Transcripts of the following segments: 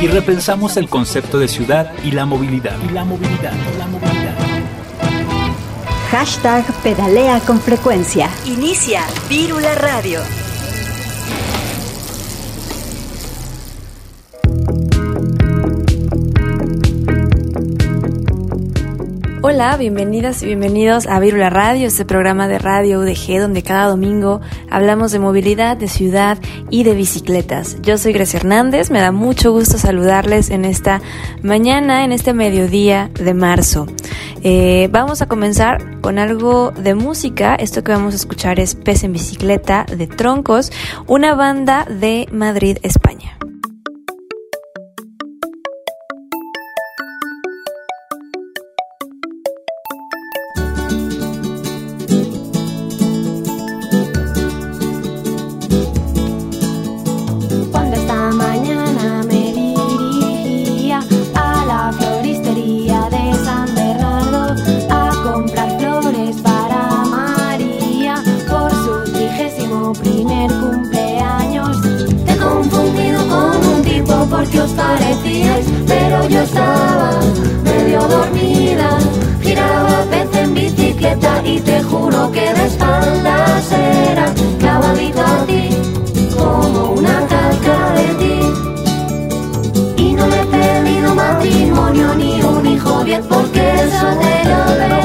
y repensamos el concepto de ciudad y la movilidad. Y la movilidad, la movilidad. Hashtag pedalea con frecuencia. Inicia Vírula Radio. Hola, bienvenidas y bienvenidos a Virula Radio, este programa de radio UDG donde cada domingo hablamos de movilidad, de ciudad y de bicicletas. Yo soy Grecia Hernández, me da mucho gusto saludarles en esta mañana, en este mediodía de marzo. Eh, vamos a comenzar con algo de música. Esto que vamos a escuchar es Pez en Bicicleta de Troncos, una banda de Madrid, España. parecíais, pero yo estaba medio dormida. Giraba pez en bicicleta y te juro que de espaldas era clavadito a ti, como una calca de ti. Y no le he pedido matrimonio ni un hijo bien porque eso te lo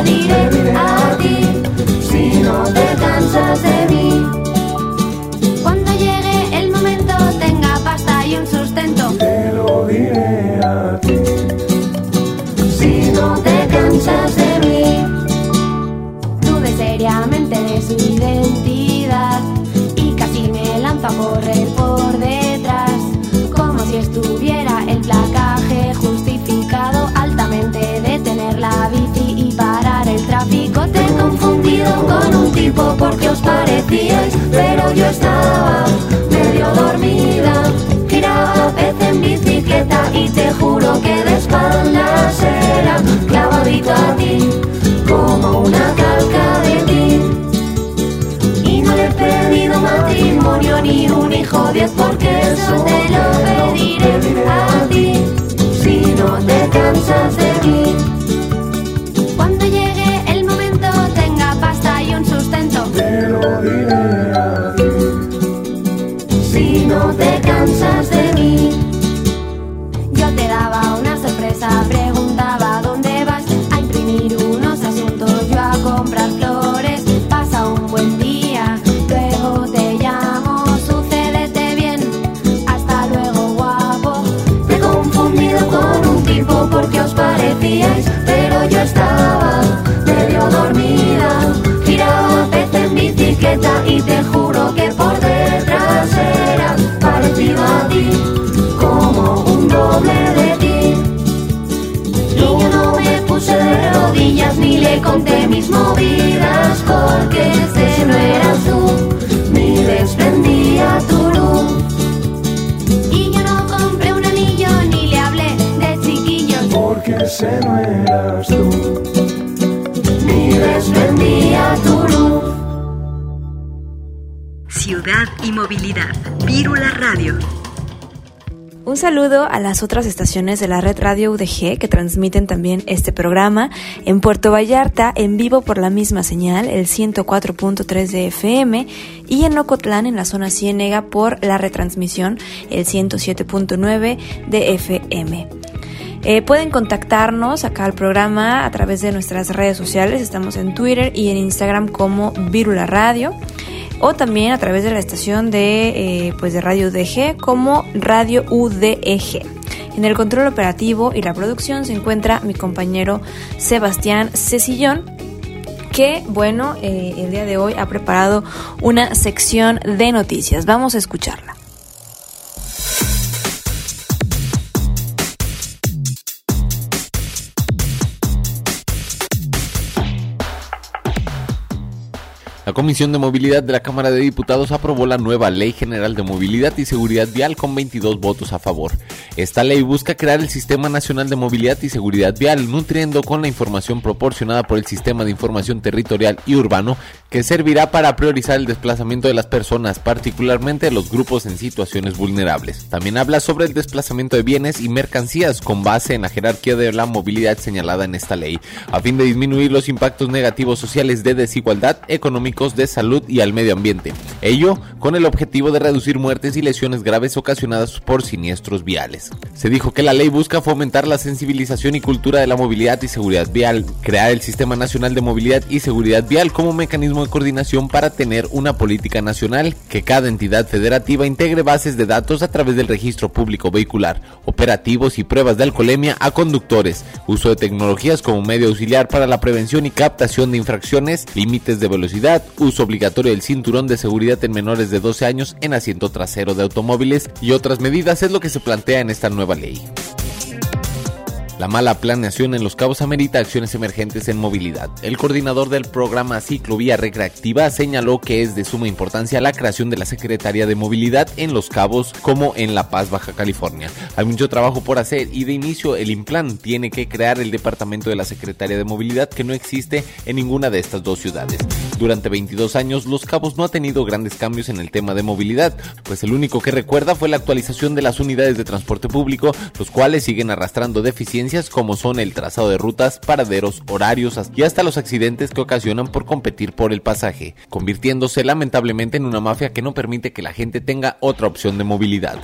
porque os parecíais, pero yo estaba medio dormida. Giraba pez en bicicleta y te juro que de espaldas era clavadito a ti, como una calca de ti. Y no le he pedido matrimonio ni un hijo diez porque eso te pero yo estaba medio dormida. Giraba pez en bicicleta y te juro que por detrás era parecido a ti, como un doble de ti. Niño no me puse de rodillas ni le conté mis movidas. Saludo a las otras estaciones de la red Radio UDG que transmiten también este programa. En Puerto Vallarta, en vivo por la misma señal, el 104.3 de FM, y en Ocotlán, en la zona Ciénega, por la retransmisión, el 107.9 de FM. Eh, pueden contactarnos acá al programa a través de nuestras redes sociales. Estamos en Twitter y en Instagram como Virula Radio o también a través de la estación de, eh, pues de Radio UDG como Radio UDG. En el control operativo y la producción se encuentra mi compañero Sebastián Cecillón, que, bueno, eh, el día de hoy ha preparado una sección de noticias. Vamos a escucharla. La Comisión de Movilidad de la Cámara de Diputados aprobó la nueva Ley General de Movilidad y Seguridad Vial con 22 votos a favor. Esta ley busca crear el Sistema Nacional de Movilidad y Seguridad Vial, nutriendo con la información proporcionada por el Sistema de Información Territorial y Urbano, que servirá para priorizar el desplazamiento de las personas, particularmente los grupos en situaciones vulnerables. También habla sobre el desplazamiento de bienes y mercancías con base en la jerarquía de la movilidad señalada en esta ley, a fin de disminuir los impactos negativos sociales de desigualdad económica de salud y al medio ambiente. Ello con el objetivo de reducir muertes y lesiones graves ocasionadas por siniestros viales. Se dijo que la ley busca fomentar la sensibilización y cultura de la movilidad y seguridad vial, crear el Sistema Nacional de Movilidad y Seguridad Vial como mecanismo de coordinación para tener una política nacional, que cada entidad federativa integre bases de datos a través del registro público vehicular, operativos y pruebas de alcoholemia a conductores, uso de tecnologías como medio auxiliar para la prevención y captación de infracciones, límites de velocidad, uso obligatorio del cinturón de seguridad en menores de 12 años en asiento trasero de automóviles y otras medidas es lo que se plantea en esta nueva ley. La mala planeación en Los Cabos amerita acciones emergentes en movilidad. El coordinador del programa Ciclovía Recreativa señaló que es de suma importancia la creación de la Secretaría de Movilidad en Los Cabos como en La Paz, Baja California. Hay mucho trabajo por hacer y de inicio el Implan tiene que crear el departamento de la Secretaría de Movilidad que no existe en ninguna de estas dos ciudades. Durante 22 años Los Cabos no ha tenido grandes cambios en el tema de movilidad, pues el único que recuerda fue la actualización de las unidades de transporte público, los cuales siguen arrastrando deficiencias como son el trazado de rutas, paraderos, horarios y hasta los accidentes que ocasionan por competir por el pasaje, convirtiéndose lamentablemente en una mafia que no permite que la gente tenga otra opción de movilidad.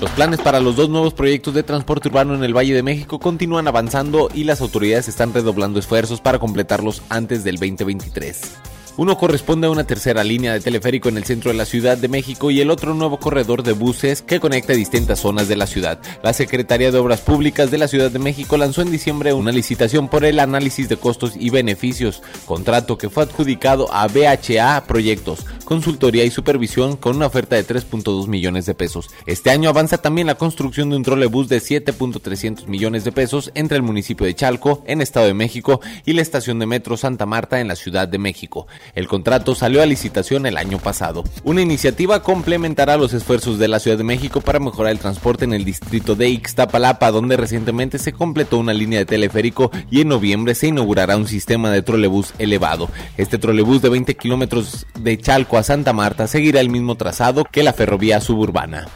Los planes para los dos nuevos proyectos de transporte urbano en el Valle de México continúan avanzando y las autoridades están redoblando esfuerzos para completarlos antes del 2023. Uno corresponde a una tercera línea de teleférico en el centro de la Ciudad de México y el otro nuevo corredor de buses que conecta distintas zonas de la ciudad. La Secretaría de Obras Públicas de la Ciudad de México lanzó en diciembre una licitación por el análisis de costos y beneficios, contrato que fue adjudicado a BHA Proyectos, consultoría y supervisión con una oferta de 3.2 millones de pesos. Este año avanza también la construcción de un trolebús de 7.300 millones de pesos entre el municipio de Chalco, en Estado de México, y la estación de metro Santa Marta en la Ciudad de México. El contrato salió a licitación el año pasado. Una iniciativa complementará los esfuerzos de la Ciudad de México para mejorar el transporte en el distrito de Ixtapalapa, donde recientemente se completó una línea de teleférico y en noviembre se inaugurará un sistema de trolebús elevado. Este trolebús de 20 kilómetros de Chalco a Santa Marta seguirá el mismo trazado que la ferrovía suburbana.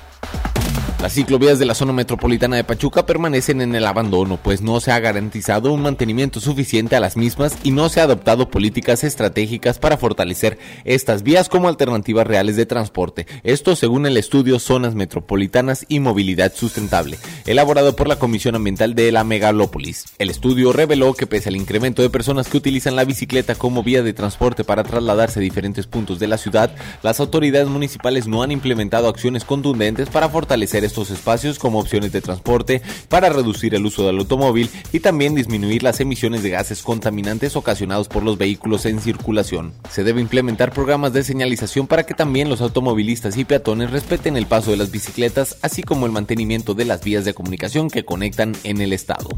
Las ciclovías de la zona metropolitana de Pachuca permanecen en el abandono, pues no se ha garantizado un mantenimiento suficiente a las mismas y no se ha adoptado políticas estratégicas para fortalecer estas vías como alternativas reales de transporte. Esto según el estudio Zonas Metropolitanas y Movilidad Sustentable, elaborado por la Comisión Ambiental de la Megalópolis. El estudio reveló que pese al incremento de personas que utilizan la bicicleta como vía de transporte para trasladarse a diferentes puntos de la ciudad, las autoridades municipales no han implementado acciones contundentes para fortalecer estos espacios como opciones de transporte para reducir el uso del automóvil y también disminuir las emisiones de gases contaminantes ocasionados por los vehículos en circulación. Se debe implementar programas de señalización para que también los automovilistas y peatones respeten el paso de las bicicletas, así como el mantenimiento de las vías de comunicación que conectan en el estado.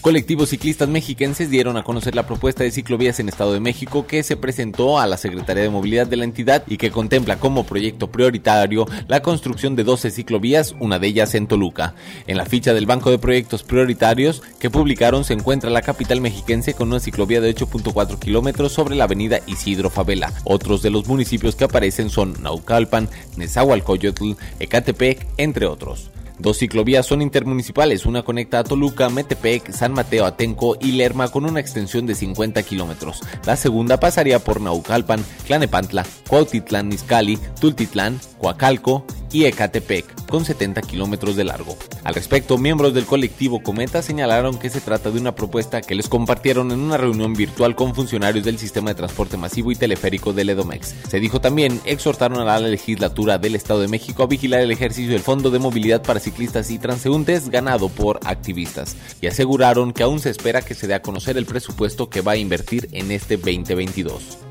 Colectivos ciclistas mexiquenses dieron a conocer la propuesta de ciclovías en Estado de México que se presentó a la Secretaría de Movilidad de la entidad y que contempla como proyecto prioritario la construcción de 12 ciclovías, una de ellas en Toluca. En la ficha del Banco de Proyectos Prioritarios que publicaron se encuentra la capital mexiquense con una ciclovía de 8.4 kilómetros sobre la avenida Isidro Favela. Otros de los municipios que aparecen son Naucalpan, Nezahualcóyotl, Ecatepec, entre otros. Dos ciclovías son intermunicipales, una conecta a Toluca, Metepec, San Mateo, Atenco y Lerma con una extensión de 50 kilómetros. La segunda pasaría por Naucalpan, Tlanepantla, Cuautitlán, Izcalli, Tultitlán, Coacalco y Ecatepec, con 70 kilómetros de largo. Al respecto, miembros del colectivo Cometa señalaron que se trata de una propuesta que les compartieron en una reunión virtual con funcionarios del sistema de transporte masivo y teleférico del EDOMEX. Se dijo también, exhortaron a la legislatura del Estado de México a vigilar el ejercicio del Fondo de Movilidad para ciclistas y transeúntes ganado por activistas y aseguraron que aún se espera que se dé a conocer el presupuesto que va a invertir en este 2022.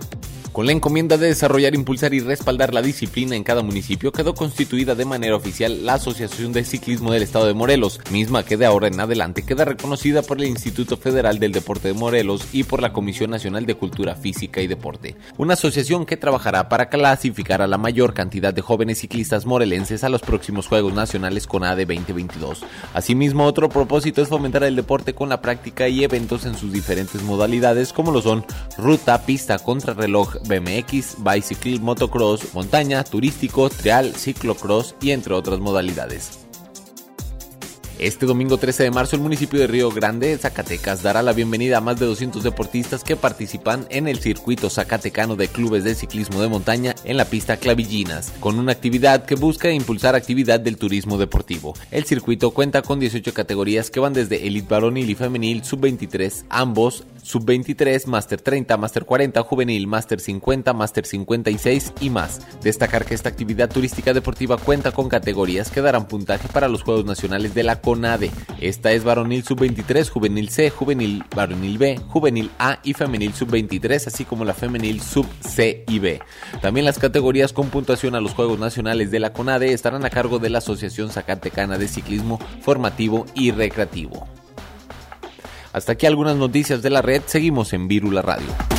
Con la encomienda de desarrollar, impulsar y respaldar la disciplina en cada municipio, quedó constituida de manera oficial la Asociación de Ciclismo del Estado de Morelos, misma que de ahora en adelante queda reconocida por el Instituto Federal del Deporte de Morelos y por la Comisión Nacional de Cultura Física y Deporte. Una asociación que trabajará para clasificar a la mayor cantidad de jóvenes ciclistas morelenses a los próximos Juegos Nacionales con AD 2022. Asimismo, otro propósito es fomentar el deporte con la práctica y eventos en sus diferentes modalidades como lo son ruta, pista, contrarreloj, BMX, bicycle, motocross, montaña, turístico, trial, ciclocross y entre otras modalidades. Este domingo 13 de marzo el municipio de Río Grande, Zacatecas, dará la bienvenida a más de 200 deportistas que participan en el circuito zacatecano de clubes de ciclismo de montaña en la pista Clavillinas, con una actividad que busca impulsar actividad del turismo deportivo. El circuito cuenta con 18 categorías que van desde elite varonil y femenil, sub-23, ambos, sub-23, Master 30, Master 40, juvenil, Master 50, Master 56 y más. Destacar que esta actividad turística deportiva cuenta con categorías que darán puntaje para los Juegos Nacionales de la CONADE. Esta es varonil sub-23, juvenil C, juvenil varonil B, juvenil A y femenil sub-23, así como la femenil sub-C y B. También las categorías con puntuación a los Juegos Nacionales de la CONADE estarán a cargo de la Asociación Zacatecana de Ciclismo Formativo y Recreativo. Hasta aquí algunas noticias de la red, seguimos en Vírula Radio.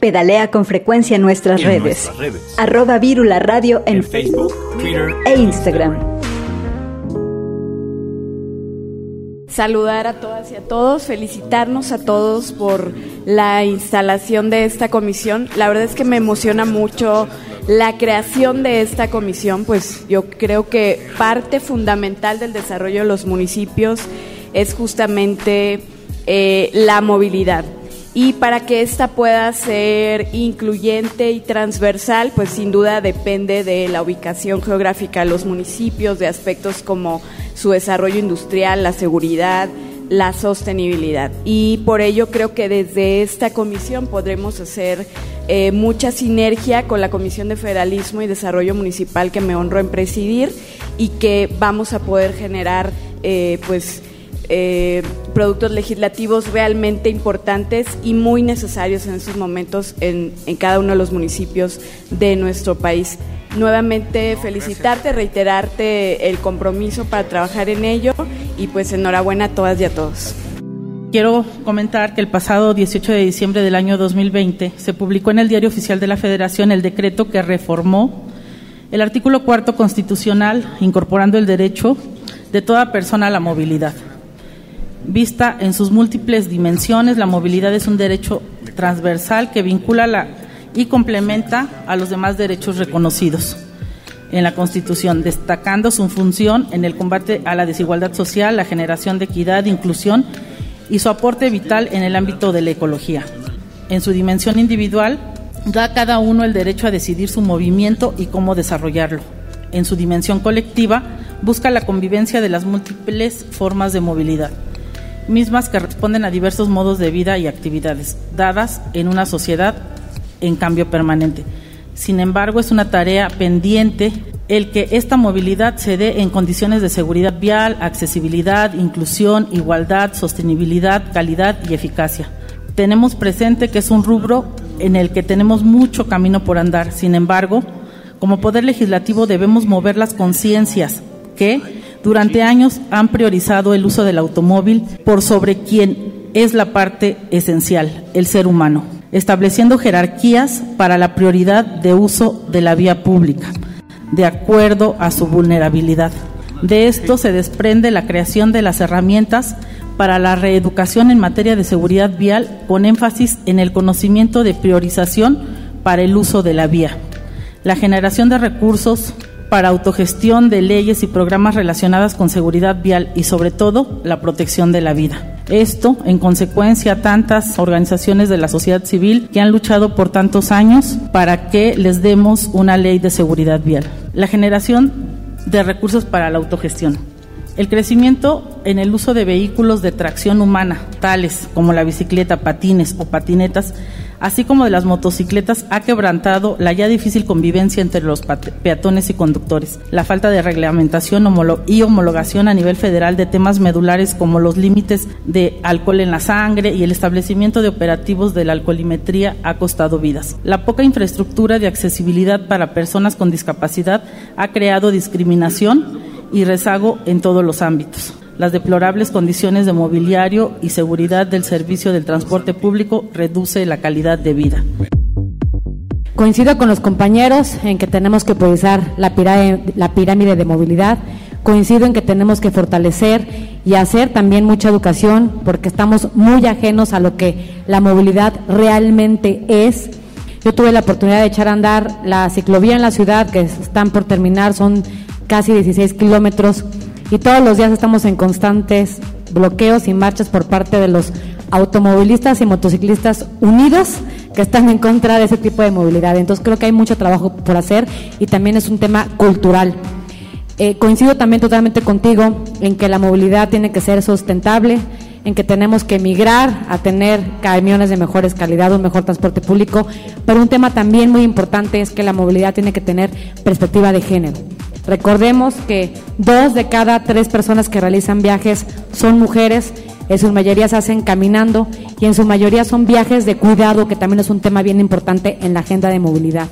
Pedalea con frecuencia en nuestras, En redes. nuestras redes. Arroba Vírula Radio en, En Facebook, Twitter e Instagram. saludar a todas y a todos, felicitarnos a todos por la instalación de esta comisión. La verdad es que me emociona mucho la creación de esta comisión, pues yo creo que parte fundamental del desarrollo de los municipios es justamente eh, la movilidad. Y para que esta pueda ser incluyente y transversal, pues sin duda depende de la ubicación geográfica de los municipios, de aspectos como su desarrollo industrial, la seguridad, la sostenibilidad. Y por ello creo que desde esta comisión podremos hacer eh, mucha sinergia con la Comisión de Federalismo y Desarrollo Municipal que me honro en presidir y que vamos a poder generar eh, pues eh, productos legislativos realmente importantes y muy necesarios en estos momentos en, en cada uno de los municipios de nuestro país. Nuevamente felicitarte, reiterarte el compromiso para trabajar en ello y pues enhorabuena a todas y a todos. Quiero comentar que el pasado 18 de diciembre del año 2020 se publicó en el Diario Oficial de la Federación el decreto que reformó el artículo cuarto constitucional incorporando el derecho de toda persona a la movilidad. Vista en sus múltiples dimensiones, la movilidad es un derecho transversal que vincula la, y complementa a los demás derechos reconocidos en la Constitución, destacando su función en el combate a la desigualdad social, la generación de equidad, inclusión y su aporte vital en el ámbito de la ecología. En su dimensión individual, da a cada uno el derecho a decidir su movimiento y cómo desarrollarlo. En su dimensión colectiva, busca la convivencia de las múltiples formas de movilidad, mismas que responden a diversos modos de vida y actividades, dadas en una sociedad en cambio permanente. Sin embargo, es una tarea pendiente el que esta movilidad se dé en condiciones de seguridad vial, accesibilidad, inclusión, igualdad, sostenibilidad, calidad y eficacia. Tenemos presente que es un rubro en el que tenemos mucho camino por andar. Sin embargo, como Poder Legislativo debemos mover las conciencias que durante años han priorizado el uso del automóvil por sobre quien es la parte esencial, el ser humano, estableciendo jerarquías para la prioridad de uso de la vía pública, de acuerdo a su vulnerabilidad. De esto se desprende la creación de las herramientas para la reeducación en materia de seguridad vial con énfasis en el conocimiento de priorización para el uso de la vía, la generación de recursos para autogestión de leyes y programas relacionadas con seguridad vial y sobre todo la protección de la vida. Esto, en consecuencia, a tantas organizaciones de la sociedad civil que han luchado por tantos años para que les demos una ley de seguridad vial. La generación de recursos para la autogestión. El crecimiento en el uso de vehículos de tracción humana, tales como la bicicleta, patines o patinetas, así como de las motocicletas, ha quebrantado la ya difícil convivencia entre los peatones y conductores. La falta de reglamentación y homologación a nivel federal de temas medulares como los límites de alcohol en la sangre y el establecimiento de operativos de la alcoholimetría ha costado vidas. La poca infraestructura de accesibilidad para personas con discapacidad ha creado discriminación y rezago en todos los ámbitos las deplorables condiciones de mobiliario y seguridad del servicio del transporte público reduce la calidad de vida. Coincido con los compañeros en que tenemos que priorizar la pirámide, la pirámide de movilidad. Coincido en que tenemos que fortalecer y hacer también mucha educación porque estamos muy ajenos a lo que la movilidad realmente es. Yo tuve la oportunidad de echar a andar la ciclovía en la ciudad que están por terminar, son casi 16 kilómetros y todos los días estamos en constantes bloqueos y marchas por parte de los automovilistas y motociclistas unidos que están en contra de ese tipo de movilidad. Entonces creo que hay mucho trabajo por hacer y también es un tema cultural. Eh, coincido también totalmente contigo en que la movilidad tiene que ser sustentable, en que tenemos que migrar a tener camiones de mejores calidad, un mejor transporte público, pero un tema también muy importante es que la movilidad tiene que tener perspectiva de género. Recordemos que dos de cada tres personas que realizan viajes son mujeres, en su mayoría se hacen caminando y en su mayoría son viajes de cuidado, que también es un tema bien importante en la agenda de movilidad.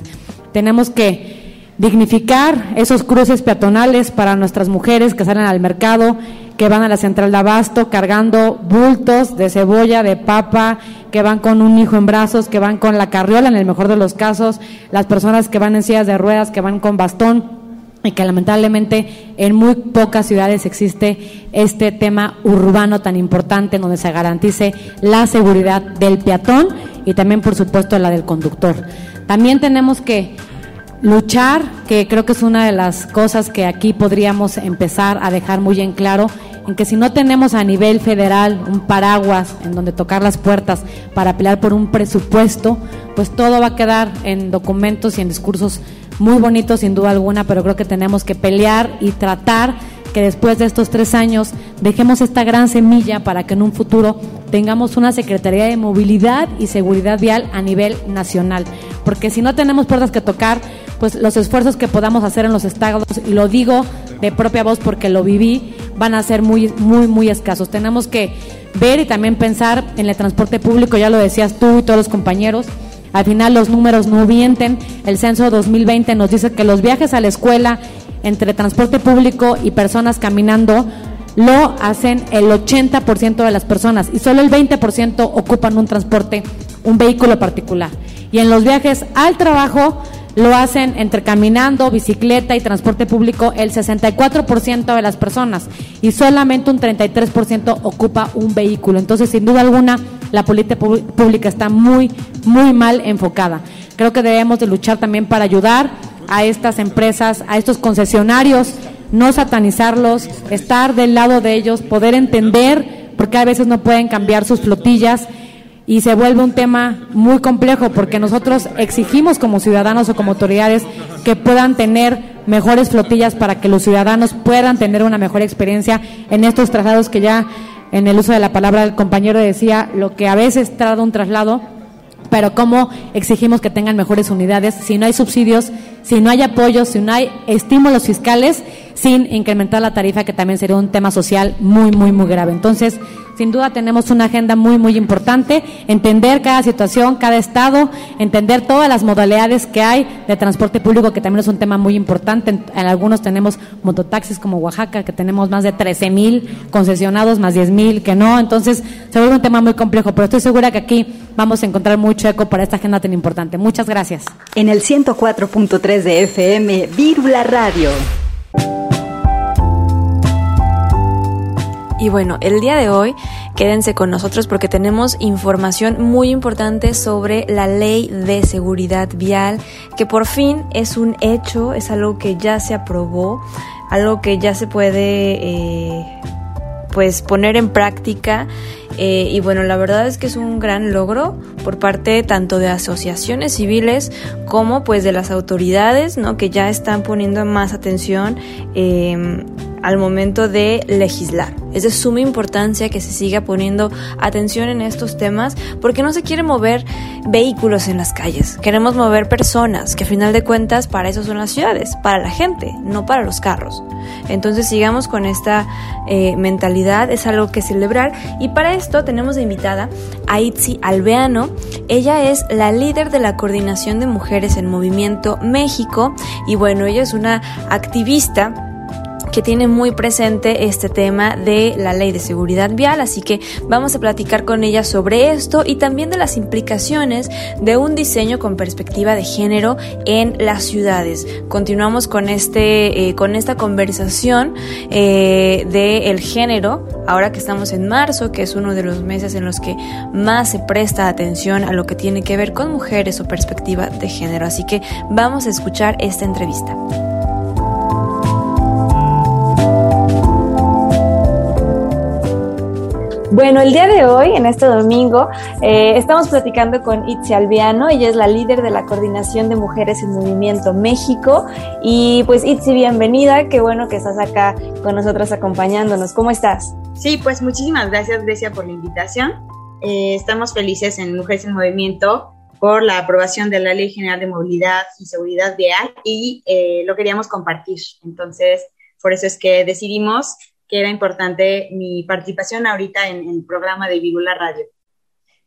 Tenemos que dignificar esos cruces peatonales para nuestras mujeres que salen al mercado, que van a la central de abasto cargando bultos de cebolla, de papa, que van con un hijo en brazos, que van con la carriola en el mejor de los casos, las personas que van en sillas de ruedas, que van con bastón y que lamentablemente en muy pocas ciudades existe este tema urbano tan importante donde se garantice la seguridad del peatón y también por supuesto la del conductor. También tenemos que luchar, que creo que es una de las cosas que aquí podríamos empezar a dejar muy en claro, en que si no tenemos a nivel federal un paraguas en donde tocar las puertas para pelear por un presupuesto, pues todo va a quedar en documentos y en discursos muy bonito sin duda alguna, pero creo que tenemos que pelear y tratar que después de estos tres años dejemos esta gran semilla para que en un futuro tengamos una Secretaría de Movilidad y Seguridad Vial a nivel nacional. Porque si no tenemos puertas que tocar, pues los esfuerzos que podamos hacer en los estados, y lo digo de propia voz porque lo viví, van a ser muy, muy, muy escasos. Tenemos que ver y también pensar en el transporte público, ya lo decías tú y todos los compañeros, al final los números no mienten. El censo 2020 nos dice que los viajes a la escuela entre transporte público y personas caminando lo hacen el 80% de las personas y solo el 20% ocupan un transporte, un vehículo particular. Y en los viajes al trabajo lo hacen entre caminando, bicicleta y transporte público el 64% de las personas y solamente un 33% ocupa un vehículo. Entonces, sin duda alguna, la política pública está muy, muy mal enfocada. Creo que debemos de luchar también para ayudar a estas empresas, a estos concesionarios, no satanizarlos, estar del lado de ellos, poder entender, porque a veces no pueden cambiar sus flotillas y se vuelve un tema muy complejo porque nosotros exigimos como ciudadanos o como autoridades que puedan tener mejores flotillas para que los ciudadanos puedan tener una mejor experiencia en estos traslados que ya en el uso de la palabra el compañero decía lo que a veces trata un traslado pero cómo exigimos que tengan mejores unidades. Si no hay subsidios, si no hay apoyos, si no hay estímulos fiscales, sin incrementar la tarifa, que también sería un tema social muy, muy, muy grave. Entonces, sin duda tenemos una agenda muy, muy importante, entender cada situación, cada estado, entender todas las modalidades que hay de transporte público, que también es un tema muy importante. En, algunos tenemos mototaxis como Oaxaca, que tenemos más de 13 mil concesionados, más 10 mil que no. Entonces, se vuelve un tema muy complejo, pero estoy segura que aquí vamos a encontrar mucho eco para esta agenda tan importante. Muchas gracias. En el 104.3 de FM, Vírula Radio. Y bueno, el día de hoy quédense con nosotros porque tenemos información muy importante sobre la ley de seguridad vial, que por fin es un hecho, es algo que ya se aprobó, algo que ya se puede eh, pues poner en práctica Eh, y bueno, la verdad es que es un gran logro por parte tanto de asociaciones civiles como pues de las autoridades, ¿no? Que ya están poniendo más atención eh, al momento de legislar. Es de suma importancia que se siga poniendo atención en estos temas porque no se quiere mover vehículos en las calles, queremos mover personas, que a final de cuentas para eso son las ciudades, para la gente, no para los carros. Entonces sigamos con esta eh, mentalidad, es algo que celebrar y para esto tenemos de invitada a Itzi Alveano. Ella es la líder de la Coordinación de Mujeres en Movimiento México y bueno, ella es una activista que tiene muy presente este tema de la ley de seguridad vial, así que vamos a platicar con ella sobre esto y también de las implicaciones de un diseño con perspectiva de género en las ciudades. Continuamos con este, eh, con esta conversación eh, del género, ahora que estamos en marzo, que es uno de los meses en los que más se presta atención a lo que tiene que ver con mujeres o perspectiva de género. Así que vamos a escuchar esta entrevista. Bueno, el día de hoy, en este domingo, eh, estamos platicando con Itzi Albiano. Ella es la líder de la Coordinación de Mujeres en Movimiento México. Y pues Itzi, bienvenida. Qué bueno que estás acá con nosotros acompañándonos. ¿Cómo estás? Sí, pues muchísimas gracias, Grecia, por la invitación. Eh, estamos felices en Mujeres en Movimiento por la aprobación de la Ley General de Movilidad y Seguridad Vial y eh, lo queríamos compartir. Entonces, por eso es que decidimos que era importante mi participación ahorita en, el programa de Vigula Radio.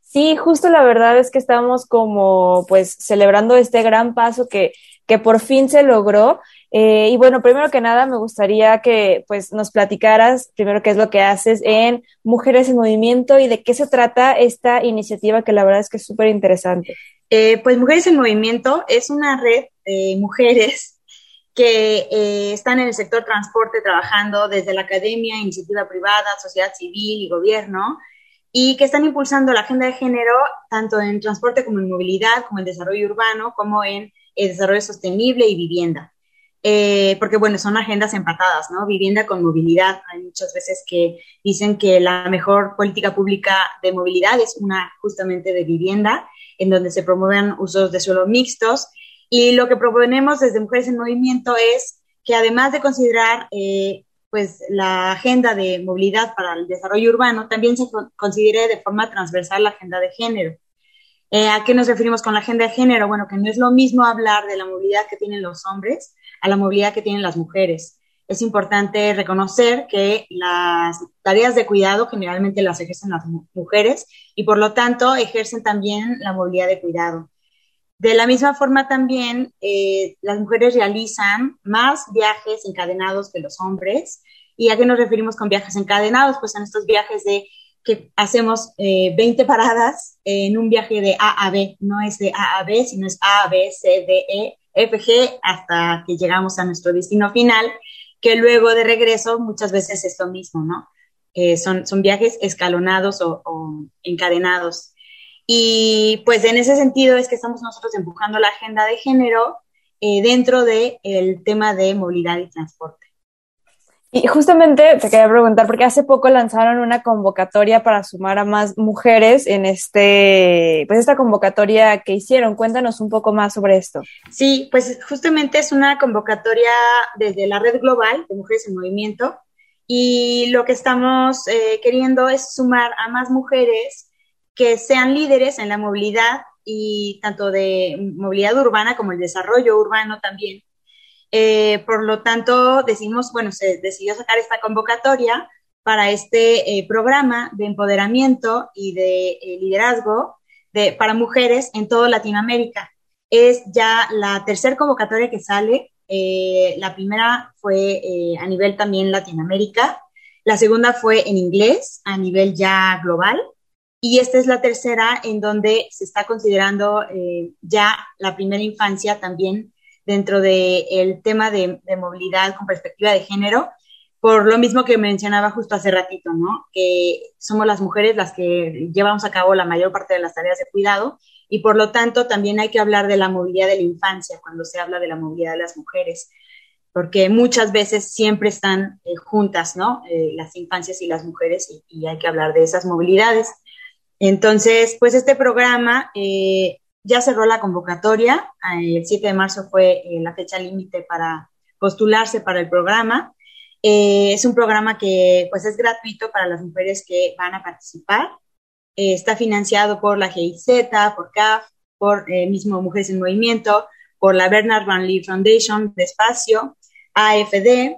Sí, justo la verdad es que estamos como pues celebrando este gran paso que, que por fin se logró. Eh, y bueno, primero que nada me gustaría que pues nos platicaras primero qué es lo que haces en Mujeres en Movimiento y de qué se trata esta iniciativa que la verdad es que es súper interesante. Eh, pues Mujeres en Movimiento es una red de mujeres que eh, están en el sector transporte trabajando desde la academia, iniciativa privada, sociedad civil y gobierno, y que están impulsando la agenda de género tanto en transporte como en movilidad, como en desarrollo urbano, como en el desarrollo sostenible y vivienda. Eh, porque, bueno, son agendas empatadas, ¿no? Vivienda con movilidad. Hay muchas veces que dicen que la mejor política pública de movilidad es una justamente de vivienda, en donde se promueven usos de suelo mixtos y lo que proponemos desde Mujeres en Movimiento es que además de considerar eh, pues la agenda de movilidad para el desarrollo urbano, también se considere de forma transversal la agenda de género. Eh, ¿A qué nos referimos con la agenda de género? Bueno, que no es lo mismo hablar de la movilidad que tienen los hombres a la movilidad que tienen las mujeres. Es importante reconocer que las tareas de cuidado generalmente las ejercen las mujeres y por lo tanto ejercen también la movilidad de cuidado. De la misma forma también eh, las mujeres realizan más viajes encadenados que los hombres. ¿Y a qué nos referimos con viajes encadenados? Pues en estos viajes de que hacemos 20 eh, paradas en un viaje de A a B. No es de A a B, sino es A, B, C, D, E, F, G, hasta que llegamos a nuestro destino final, que luego de regreso muchas veces es lo mismo, ¿no? Eh, son, son viajes escalonados o encadenados. Y pues en ese sentido es que estamos nosotros empujando la agenda de género eh, dentro del el tema de movilidad y transporte. Y justamente te quería preguntar, porque hace poco lanzaron una convocatoria para sumar a más mujeres en este, pues esta convocatoria que hicieron. Cuéntanos un poco más sobre esto. Sí, pues justamente es una convocatoria desde la red global de Mujeres en Movimiento y lo que estamos eh, queriendo es sumar a más mujeres que sean líderes en la movilidad y tanto de movilidad urbana como el desarrollo urbano también. Eh, por lo tanto, decimos, bueno, se decidió sacar esta convocatoria para este eh, programa de empoderamiento y de eh, liderazgo de, para mujeres en toda Latinoamérica. Es ya la tercera convocatoria que sale. la primera fue a nivel también Latinoamérica. La segunda fue en inglés a nivel ya global. Y esta es la tercera en donde se está considerando eh, ya la primera infancia también dentro del tema de, movilidad con perspectiva de género, por lo mismo que mencionaba justo hace ratito, ¿no? Que somos las mujeres las que llevamos a cabo la mayor parte de las tareas de cuidado y por lo tanto también hay que hablar de la movilidad de la infancia cuando se habla de la movilidad de las mujeres. porque muchas veces siempre están eh, juntas, ¿no? Eh, las infancias y las mujeres y, hay que hablar de esas movilidades. Entonces, pues este programa eh, ya cerró la convocatoria, el 7 de marzo fue la fecha límite para postularse para el programa. es un programa que pues es gratuito para las mujeres que van a participar. está financiado por la GIZ, por CAF, por mismo Mujeres en Movimiento, por la Bernard Van Lee Foundation de Espacio, AFD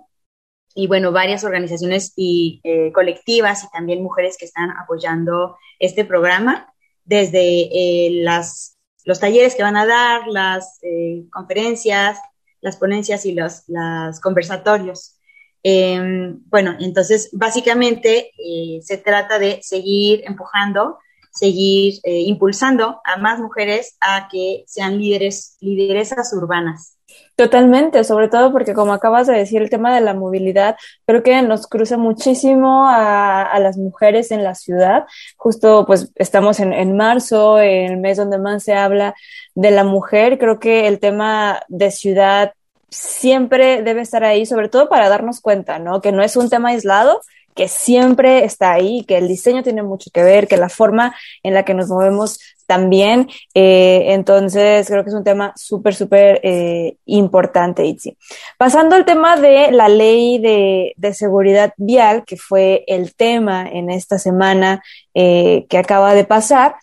y bueno, varias organizaciones y eh, colectivas y también mujeres que están apoyando este programa, desde eh, las, los talleres que van a dar, las eh, conferencias, las ponencias y los conversatorios. Em, bueno, entonces básicamente se trata de seguir empujando seguir impulsando a más mujeres a que sean líderes, lideresas urbanas. Totalmente, sobre todo porque como acabas de decir, el tema de la movilidad creo que nos cruza muchísimo a, las mujeres en la ciudad. Justo pues estamos en, en marzo, el mes donde más se habla de la mujer. Creo que el tema de ciudad siempre debe estar ahí, sobre todo para darnos cuenta, ¿no? Que no es un tema aislado, que siempre está ahí, que el diseño tiene mucho que ver, que la forma en la que nos movemos también. Eh, entonces, creo que es un tema súper, súper eh, importante, Itzi. Pasando al tema de la ley de, de, seguridad vial, que fue el tema en esta semana eh, que acaba de pasar,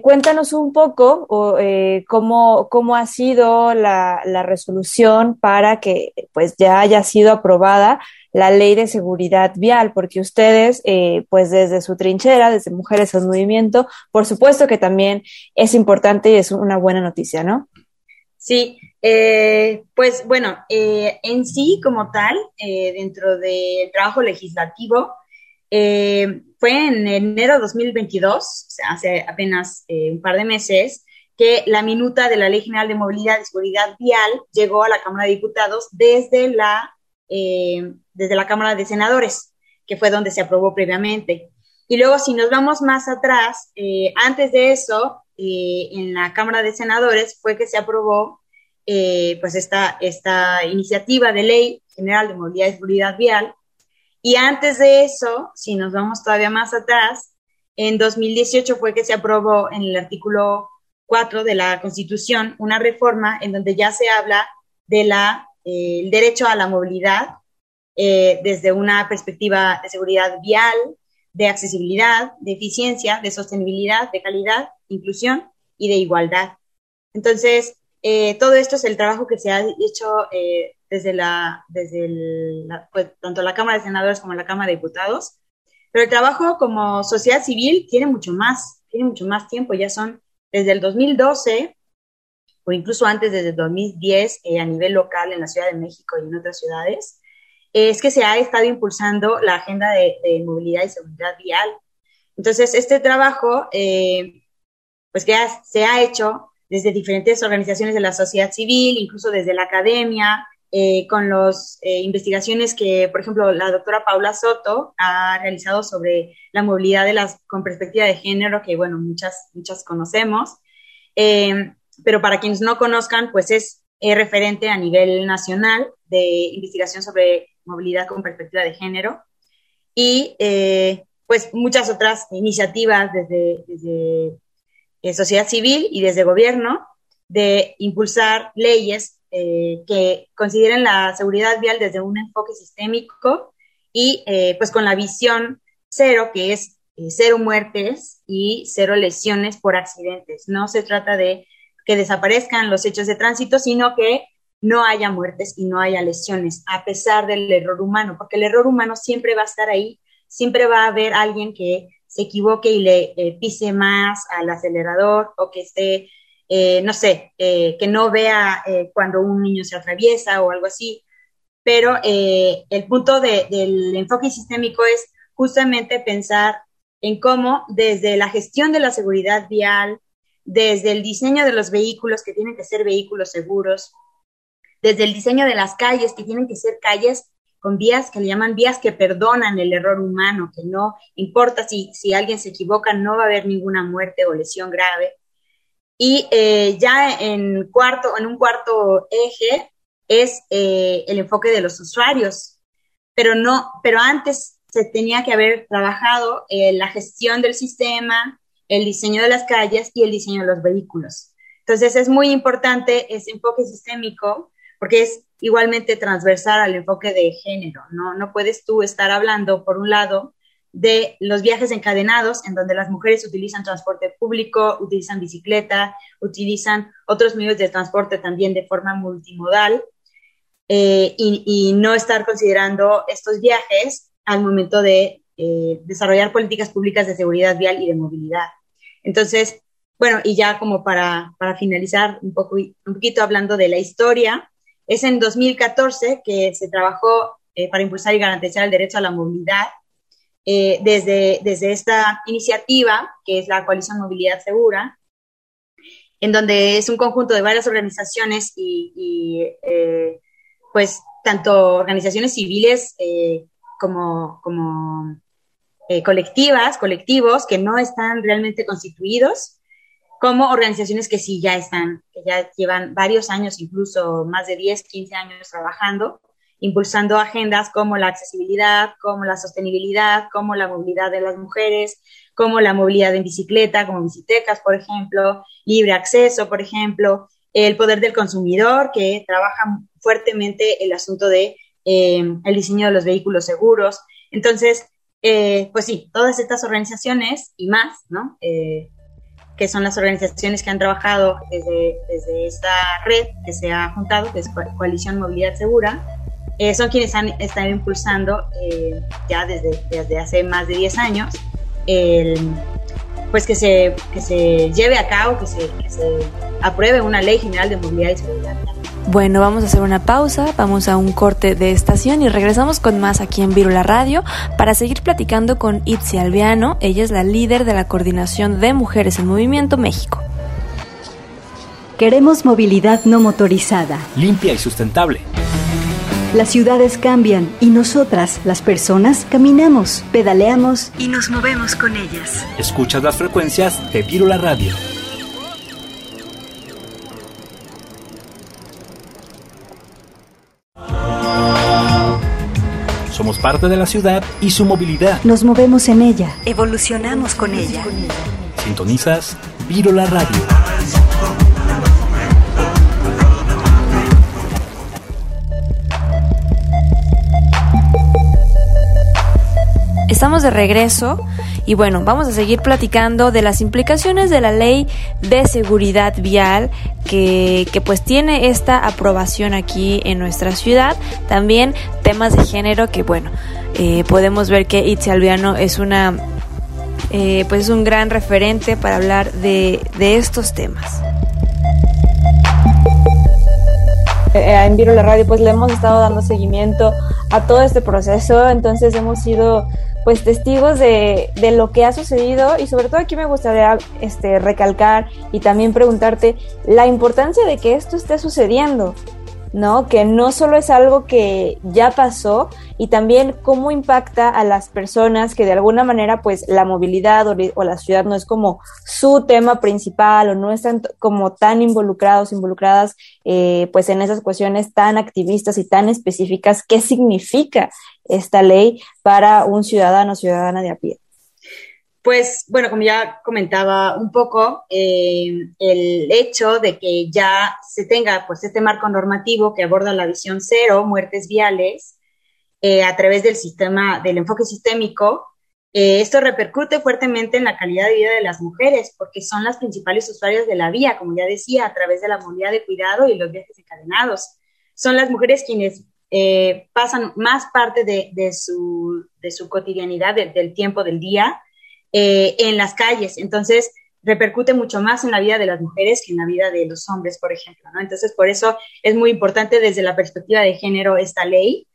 cuéntanos un poco o, cómo, cómo ha sido la, la resolución para que pues ya haya sido aprobada la ley de seguridad vial, porque ustedes, eh, pues desde su trinchera, desde Mujeres en Movimiento, por supuesto que también es importante y es una buena noticia, ¿no? Sí, eh, pues bueno, eh, en sí como tal, dentro del trabajo legislativo, fue en enero de 2022, o sea, hace apenas un par de meses, que la minuta de la Ley General de Movilidad y Seguridad Vial llegó a la Cámara de Diputados desde la eh, desde la Cámara de Senadores, que fue donde se aprobó previamente. Y luego, si nos vamos más atrás, eh, antes de eso, eh, en la Cámara de Senadores fue que se aprobó pues esta, esta iniciativa de ley general de movilidad y seguridad vial. Y antes de eso, si nos vamos todavía más atrás, en 2018 fue que se aprobó en el artículo 4 de la Constitución una reforma en donde ya se habla de la el derecho a la movilidad eh, desde una perspectiva de seguridad vial, de accesibilidad, de eficiencia, de sostenibilidad, de calidad, inclusión y de igualdad. Entonces, eh, todo esto es el trabajo que se ha hecho eh, desde, la, desde pues, tanto la Cámara de Senadores como la Cámara de Diputados, pero el trabajo como sociedad civil tiene mucho más, tiene mucho más tiempo, ya son desde el 2012 o incluso antes, desde 2010, eh, a nivel local en la Ciudad de México y en otras ciudades, es que se ha estado impulsando la agenda de, movilidad y seguridad vial. Entonces, este trabajo, eh, pues que se ha hecho desde diferentes organizaciones de la sociedad civil, incluso desde la academia, eh, con las investigaciones que, por ejemplo, la doctora Paula Soto ha realizado sobre la movilidad de las, con perspectiva de género, que, bueno, muchas, muchas conocemos pero para quienes no conozcan, pues es referente a nivel nacional de investigación sobre movilidad con perspectiva de género y eh, pues muchas otras iniciativas desde, eh, sociedad civil y desde gobierno de impulsar leyes eh, que consideren la seguridad vial desde un enfoque sistémico y pues con la visión cero, que es cero muertes y cero lesiones por accidentes. No se trata de que desaparezcan los hechos de tránsito, sino que no haya muertes y no haya lesiones, a pesar del error humano, porque el error humano siempre va a estar ahí, siempre va a haber alguien que se equivoque y le eh, pise más al acelerador o que esté, eh, no sé, eh, que no vea cuando un niño se atraviesa o algo así. Pero el punto del enfoque sistémico es justamente pensar en cómo desde la gestión de la seguridad vial, desde el diseño de los vehículos que tienen que ser vehículos seguros, desde el diseño de las calles que tienen que ser calles con vías que le llaman vías que perdonan el error humano, que no importa si, si alguien se equivoca, no va a haber ninguna muerte o lesión grave. Y eh, ya en, cuarto, en un cuarto eje, es eh, el enfoque de los usuarios, pero no, pero antes se tenía que haber trabajado eh, la gestión del sistema, el diseño de las calles y el diseño de los vehículos. Entonces es muy importante ese enfoque sistémico porque es igualmente transversal al enfoque de género, ¿no? No puedes tú estar hablando, por un lado, de los viajes encadenados, en donde las mujeres utilizan transporte público, utilizan bicicleta, utilizan otros medios de transporte también de forma multimodal, eh, y, no estar considerando estos viajes al momento de eh, desarrollar políticas públicas de seguridad vial y de movilidad. Entonces, bueno, y ya como para, para finalizar un, poco, un poquito hablando de la historia, es en 2014 que se trabajó eh, para impulsar y garantizar el derecho a la movilidad eh, desde, desde esta iniciativa, que es la Coalición Movilidad Segura, en donde es un conjunto de varias organizaciones y, eh, pues tanto organizaciones civiles como, como colectivas, colectivos que no están realmente constituidos como organizaciones que sí ya están, que ya llevan varios años, incluso más de 10, 15 años trabajando, impulsando agendas como la accesibilidad, como la sostenibilidad, como la movilidad de las mujeres, como la movilidad en bicicleta, como bicitecas, por ejemplo, libre acceso, por ejemplo, el poder del consumidor, que trabaja fuertemente el asunto de eh, el diseño de los vehículos seguros. Entonces, eh, pues sí, todas estas organizaciones y más, ¿no? Eh, que son las organizaciones que han trabajado desde, desde esta red que se ha juntado, que es Coalición Movilidad Segura, eh, son quienes han, están impulsando eh, ya desde, desde hace más de 10 años el, pues que se, que se lleve a cabo, que se, que se apruebe una ley general de movilidad y seguridad. Bueno, vamos a hacer una pausa, vamos a un corte de estación y regresamos con más aquí en Virula Radio para seguir platicando con Itzi Albiano. Ella es la líder de la Coordinación de Mujeres en Movimiento México. Queremos movilidad no motorizada. Limpia y sustentable. Las ciudades cambian y nosotras, las personas, caminamos, pedaleamos y nos movemos con ellas. Escuchas las frecuencias de Virula Radio. Somos parte de la ciudad y su movilidad. Nos movemos en ella. Evolucionamos con ella. Sintonizas la Radio. Estamos de regreso y bueno, vamos a seguir platicando de las implicaciones de la ley de seguridad vial que, que, pues tiene esta aprobación aquí en nuestra ciudad. También temas de género que bueno, eh, podemos ver que Itzi Albiano es una eh, pues es un gran referente para hablar de, de estos temas. Eh, en Viro la Radio pues le hemos estado dando seguimiento a todo este proceso, entonces hemos sido pues testigos de, de, lo que ha sucedido. Y sobre todo aquí me gustaría este, recalcar y también preguntarte la importancia de que esto esté sucediendo, ¿no? Que no solo es algo que ya pasó y también cómo impacta a las personas que de alguna manera pues la movilidad o, la ciudad no es como su tema principal o no están como tan involucrados, involucradas eh, pues en esas cuestiones tan activistas y tan específicas, ¿qué significa esta ley para un ciudadano o ciudadana de a pie? Pues bueno, como ya comentaba un poco, eh, el hecho de que ya se tenga pues este marco normativo que aborda la visión cero, muertes viales, eh, a través del sistema, del enfoque sistémico, eh, esto repercute fuertemente en la calidad de vida de las mujeres, porque son las principales usuarias de la vía, como ya decía, a través de la movilidad de cuidado y los viajes encadenados. Son las mujeres quienes pasan más parte de, su, de su, cotidianidad, del tiempo del día, eh, en las calles. Entonces, repercute mucho más en la vida de las mujeres que en la vida de los hombres, por ejemplo, ¿no? Entonces, por eso es muy importante desde la perspectiva de género esta ley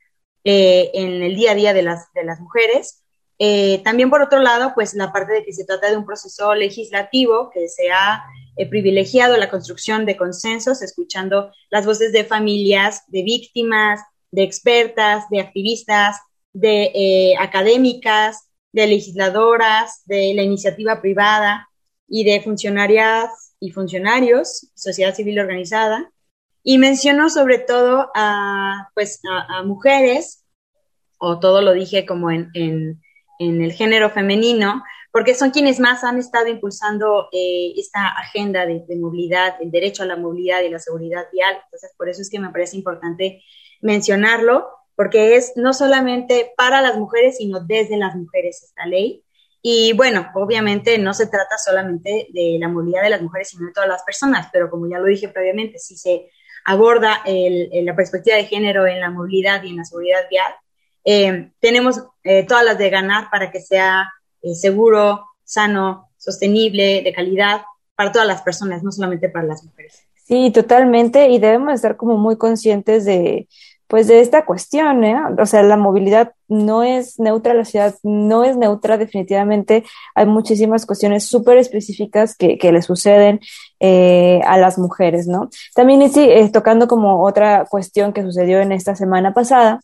eh, en el día a día de las, de las mujeres. Eh, también, por otro lado, pues la parte de que se trata de un proceso legislativo que se ha privilegiado la construcción de consensos, escuchando las voces de familias, de víctimas, de expertas, de activistas, de académicas, de legisladoras, de la iniciativa privada y de funcionarias y funcionarios, sociedad civil organizada, y mencionó sobre todo a, pues, a, mujeres, o todo lo dije como en, en, el género femenino, porque son quienes más han estado impulsando eh, esta agenda de, de, movilidad, el derecho a la movilidad y la seguridad vial. Entonces, por eso es que me parece importante mencionarlo, porque es no solamente para las mujeres, sino desde las mujeres esta ley. Y bueno, obviamente no se trata solamente de la movilidad de las mujeres, sino de todas las personas, pero como ya lo dije previamente, si se aborda la perspectiva de género en la movilidad y en la seguridad vial, eh, tenemos eh, todas las de ganar para que sea eh, seguro, sano, sostenible, de calidad para todas las personas, no solamente para las mujeres. Sí, totalmente, y debemos estar como muy conscientes de, pues de esta cuestión, ¿eh? O sea, la movilidad no es neutra, la ciudad no es neutra, definitivamente hay muchísimas cuestiones súper específicas que, le suceden eh, a las mujeres, ¿no? También, sí, eh, tocando como otra cuestión que sucedió en esta semana pasada,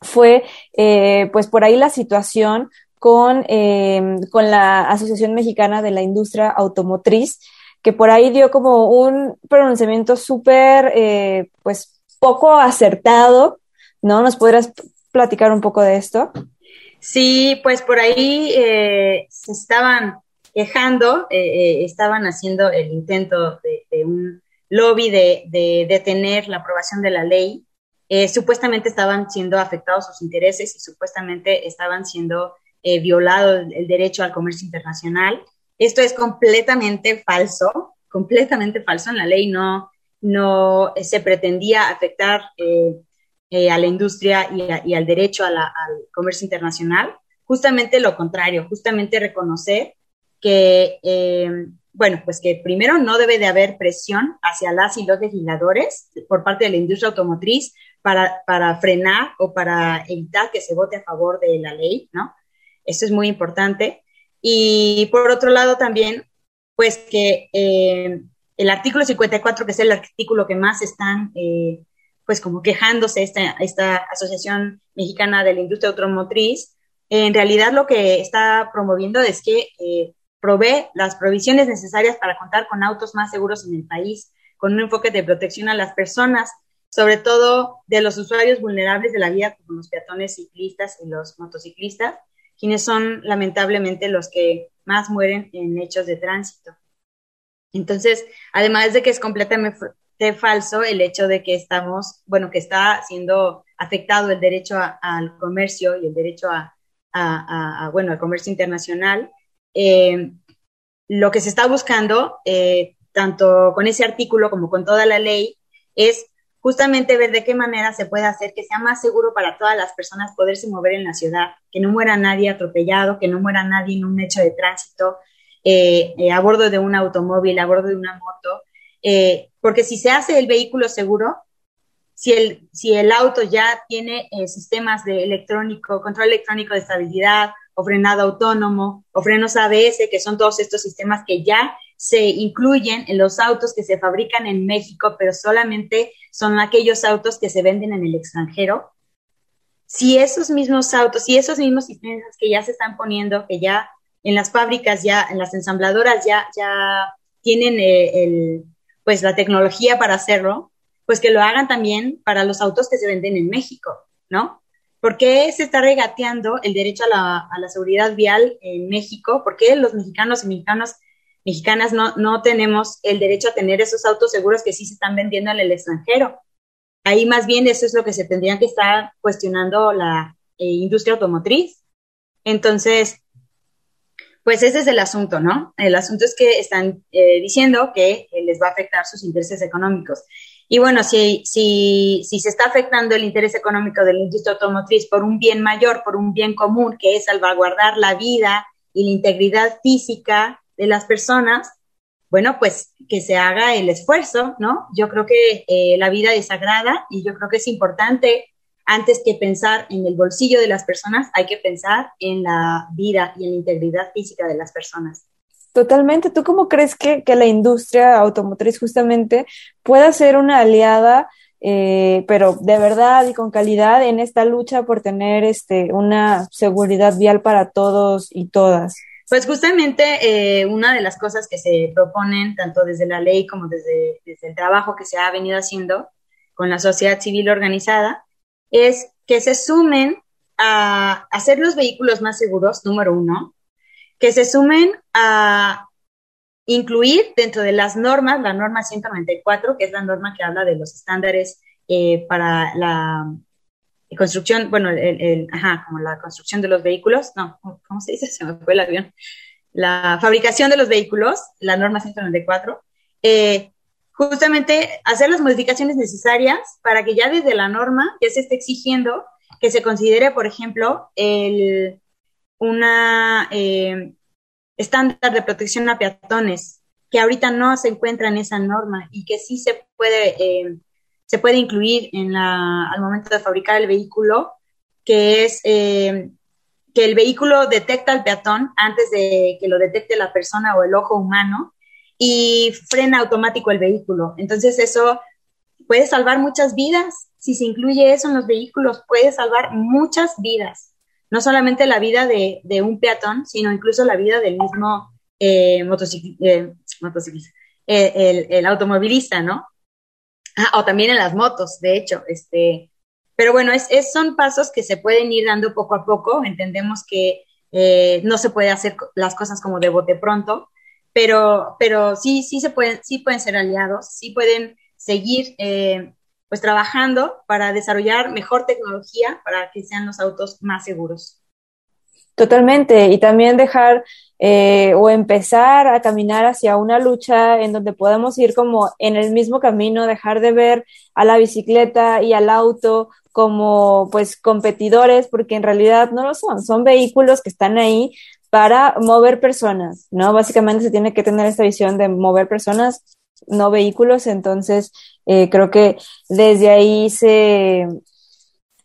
fue eh, pues por ahí la situación con, em, con la Asociación Mexicana de la Industria Automotriz, que por ahí dio como un pronunciamiento súper, pues, poco acertado, ¿no? ¿Nos podrías platicar un poco de esto? Sí, pues por ahí eh, se estaban quejando, eh, eh, estaban haciendo el intento de, un lobby de, detener la aprobación de la ley. supuestamente estaban siendo afectados sus intereses y supuestamente estaban siendo violado el, derecho al comercio internacional. Esto es completamente falso, completamente falso. En la ley no, no se pretendía afectar eh, eh, a la industria y, al derecho al comercio internacional, justamente lo contrario, justamente reconocer que, eh, bueno, pues que primero no debe de haber presión hacia las y los legisladores por parte de la industria automotriz para, para frenar o para evitar que se vote a favor de la ley, ¿no? Eso es muy importante. Y por otro lado también, pues que el artículo 54, que es el artículo que más están, eh, pues como quejándose esta, esta Asociación Mexicana de la Industria Automotriz, en realidad lo que está promoviendo es que eh, provee las provisiones necesarias para contar con autos más seguros en el país, con un enfoque de protección a las personas, sobre todo de los usuarios vulnerables de la vía, como los peatones ciclistas y los motociclistas, quienes son lamentablemente los que más mueren en hechos de tránsito. Entonces, además de que es completamente falso el hecho de que estamos, bueno, que está siendo afectado el derecho al comercio y el derecho a, bueno, al comercio internacional, eh, lo que se está buscando, eh, tanto con ese artículo como con toda la ley, es justamente ver de qué manera se puede hacer que sea más seguro para todas las personas poderse mover en la ciudad, que no muera nadie atropellado, que no muera nadie en un hecho de tránsito, eh, eh, a bordo de un automóvil, a bordo de una moto, eh, porque si se hace el vehículo seguro, si el, si el auto ya tiene sistemas de electrónico, control electrónico de estabilidad, o frenado autónomo, o frenos ABS, que son todos estos sistemas que ya se incluyen en los autos que se fabrican en México, pero solamente son aquellos autos que se venden en el extranjero. Si esos mismos autos, si esos mismos sistemas que ya se están poniendo, que ya en las fábricas ya, en las ensambladoras ya, ya tienen eh, el, pues la tecnología para hacerlo, pues que lo hagan también para los autos que se venden en México, ¿no? ¿Por qué se está regateando el derecho a la, a la seguridad vial en México? ¿Por qué los mexicanos y mexicanos, mexicanas no, no tenemos el derecho a tener esos autos seguros que sí se están vendiendo en el extranjero? Ahí más bien eso es lo que se tendría que estar cuestionando la eh, industria automotriz. Entonces, pues ese es el asunto, ¿no? El asunto es que están eh, diciendo que eh, les va a afectar sus intereses económicos. Y bueno, si, si, si se está afectando el interés económico de la industria automotriz por un bien mayor, por un bien común, que es salvaguardar la vida y la integridad física de las personas, bueno, pues que se haga el esfuerzo, ¿no? Yo creo que eh, la vida es sagrada y yo creo que es importante antes que pensar en el bolsillo de las personas, hay que pensar en la vida y en la integridad física de las personas. Totalmente. ¿Tú cómo crees que, la industria automotriz justamente pueda ser una aliada, eh, pero de verdad y con calidad en esta lucha por tener este, una seguridad vial para todos y todas? Pues justamente eh, una de las cosas que se proponen, tanto desde la ley como desde, desde el trabajo que se ha venido haciendo con la sociedad civil organizada, es que se sumen a hacer los vehículos más seguros, número uno, que se sumen a incluir dentro de las normas, la norma 194, que es la norma que habla de los estándares eh, para la construcción, bueno, el, ajá, como la construcción de los vehículos, no, ¿cómo se dice? Se me fue el avión. La fabricación de los vehículos, la norma 194, eh, justamente hacer las modificaciones necesarias para que ya desde la norma ya se esté exigiendo que se considere, por ejemplo, el, una eh, estándar de protección a peatones, que ahorita no se encuentra en esa norma y que sí se puede, eh, se puede incluir en la, al momento de fabricar el vehículo, que es eh, que el vehículo detecta al peatón antes de que lo detecte la persona o el ojo humano y frena automático el vehículo. Entonces eso puede salvar muchas vidas. Si se incluye eso en los vehículos, puede salvar muchas vidas no solamente la vida de, un peatón, sino incluso la vida del mismo eh, eh, eh el, automovilista, ¿no? Ah, o también en las motos, de hecho, este, pero bueno, es, son pasos que se pueden ir dando poco a poco, entendemos que no se puede hacer las cosas como de bote pronto, pero, pero sí, sí se pueden, sí pueden ser aliados, sí pueden seguir pues trabajando para desarrollar mejor tecnología para que sean los autos más seguros. Totalmente, y también dejar eh, o empezar a caminar hacia una lucha en donde podamos ir como en el mismo camino, dejar de ver a la bicicleta y al auto como pues competidores, porque en realidad no lo son, son vehículos que están ahí para mover personas, ¿no? Básicamente se tiene que tener esta visión de mover personas no vehículos, entonces eh, creo que desde ahí se,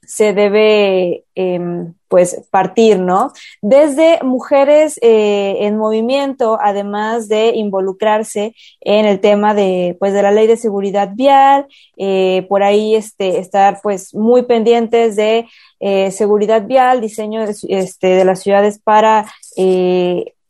se debe em, pues partir, ¿no? Desde mujeres eh, en movimiento, además de involucrarse en el tema de pues de la ley de seguridad vial, eh, por ahí este, estar pues muy pendientes de seguridad vial, diseño este, de las ciudades para